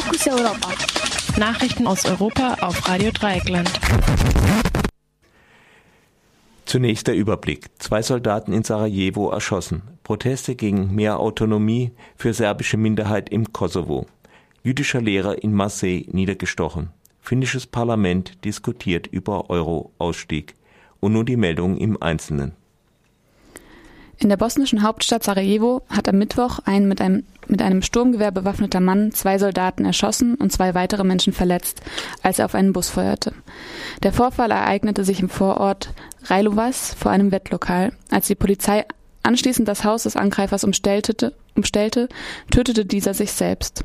Fokus Europa. Nachrichten aus Europa auf Radio Dreieckland. Zunächst der Überblick. Zwei Soldaten in Sarajevo erschossen. Proteste gegen mehr Autonomie für serbische Minderheit im Kosovo. Jüdischer Lehrer in Marseille niedergestochen. Finnisches Parlament diskutiert über Euro-Ausstieg. Und nun die Meldungen im Einzelnen. In der bosnischen Hauptstadt Sarajevo hat am Mittwoch ein mit einem, mit einem Sturmgewehr bewaffneter Mann zwei Soldaten erschossen und zwei weitere Menschen verletzt, als er auf einen Bus feuerte. Der Vorfall ereignete sich im Vorort Railovas vor einem Wettlokal. Als die Polizei anschließend das Haus des Angreifers umstellte, umstellte, tötete dieser sich selbst.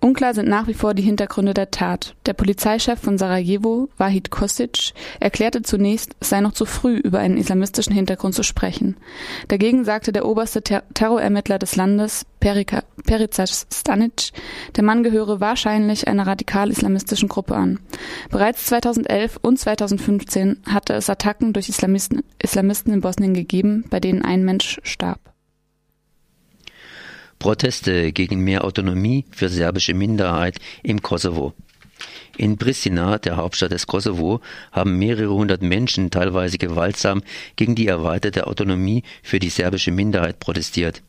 Unklar sind nach wie vor die Hintergründe der Tat. Der Polizeichef von Sarajevo, Wahid Kosic, erklärte zunächst, es sei noch zu früh, über einen islamistischen Hintergrund zu sprechen. Dagegen sagte der oberste Ter Terrorermittler des Landes, Perica, Perica Stanic, der Mann gehöre wahrscheinlich einer radikal-islamistischen Gruppe an. Bereits 2011 und 2015 hatte es Attacken durch Islamisten, Islamisten in Bosnien gegeben, bei denen ein Mensch starb. Proteste gegen mehr Autonomie für serbische Minderheit im Kosovo. In Pristina, der Hauptstadt des Kosovo, haben mehrere hundert Menschen teilweise gewaltsam gegen die erweiterte Autonomie für die serbische Minderheit protestiert.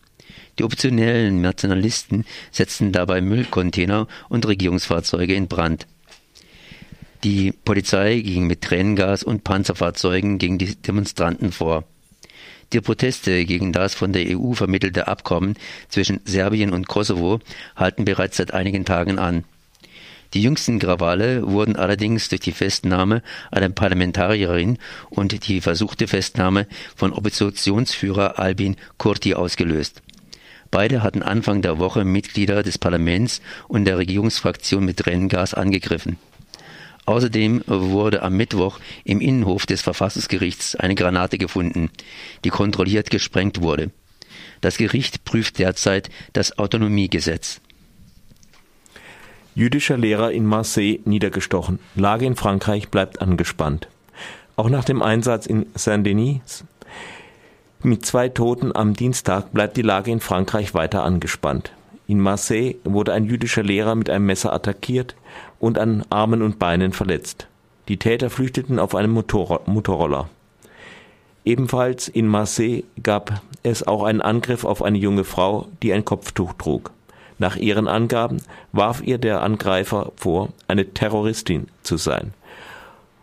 Die oppositionellen Nationalisten setzten dabei Müllcontainer und Regierungsfahrzeuge in Brand. Die Polizei ging mit Tränengas und Panzerfahrzeugen gegen die Demonstranten vor. Die Proteste gegen das von der EU vermittelte Abkommen zwischen Serbien und Kosovo halten bereits seit einigen Tagen an. Die jüngsten Krawalle wurden allerdings durch die Festnahme einer Parlamentarierin und die versuchte Festnahme von Oppositionsführer Albin Kurti ausgelöst. Beide hatten Anfang der Woche Mitglieder des Parlaments und der Regierungsfraktion mit Tränengas angegriffen. Außerdem wurde am Mittwoch im Innenhof des Verfassungsgerichts eine Granate gefunden, die kontrolliert gesprengt wurde. Das Gericht prüft derzeit das Autonomiegesetz. Jüdischer Lehrer in Marseille niedergestochen. Lage in Frankreich bleibt angespannt. Auch nach dem Einsatz in Saint-Denis mit zwei Toten am Dienstag bleibt die Lage in Frankreich weiter angespannt. In Marseille wurde ein jüdischer Lehrer mit einem Messer attackiert und an Armen und Beinen verletzt. Die Täter flüchteten auf einem Motor Motorroller. Ebenfalls in Marseille gab es auch einen Angriff auf eine junge Frau, die ein Kopftuch trug. Nach ihren Angaben warf ihr der Angreifer vor, eine Terroristin zu sein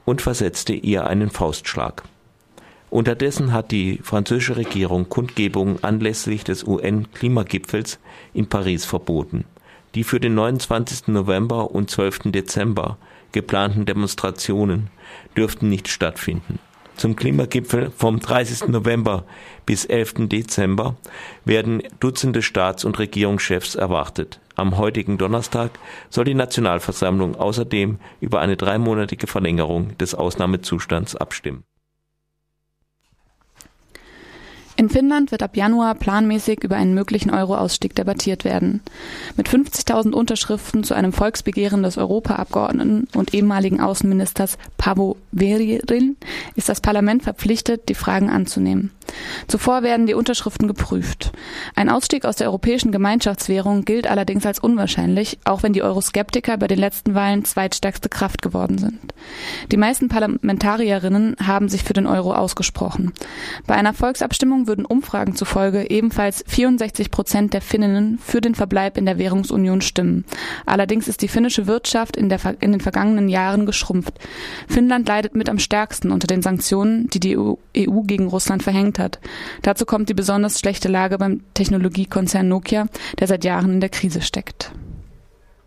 und versetzte ihr einen Faustschlag. Unterdessen hat die französische Regierung Kundgebungen anlässlich des UN-Klimagipfels in Paris verboten. Die für den 29. November und 12. Dezember geplanten Demonstrationen dürften nicht stattfinden. Zum Klimagipfel vom 30. November bis 11. Dezember werden Dutzende Staats- und Regierungschefs erwartet. Am heutigen Donnerstag soll die Nationalversammlung außerdem über eine dreimonatige Verlängerung des Ausnahmezustands abstimmen. In Finnland wird ab Januar planmäßig über einen möglichen Euro-Ausstieg debattiert werden. Mit 50.000 Unterschriften zu einem Volksbegehren des Europaabgeordneten und ehemaligen Außenministers Paavo Veririn ist das Parlament verpflichtet, die Fragen anzunehmen. Zuvor werden die Unterschriften geprüft. Ein Ausstieg aus der europäischen Gemeinschaftswährung gilt allerdings als unwahrscheinlich, auch wenn die Euroskeptiker bei den letzten Wahlen zweitstärkste Kraft geworden sind. Die meisten Parlamentarierinnen haben sich für den Euro ausgesprochen. Bei einer Volksabstimmung würden Umfragen zufolge ebenfalls 64 Prozent der Finninnen für den Verbleib in der Währungsunion stimmen. Allerdings ist die finnische Wirtschaft in, der, in den vergangenen Jahren geschrumpft. Finnland leidet mit am stärksten unter den Sanktionen, die die EU e gegen Russland verhängt hat. Dazu kommt die besonders schlechte Lage beim Technologiekonzern Nokia, der seit Jahren in der Krise steckt.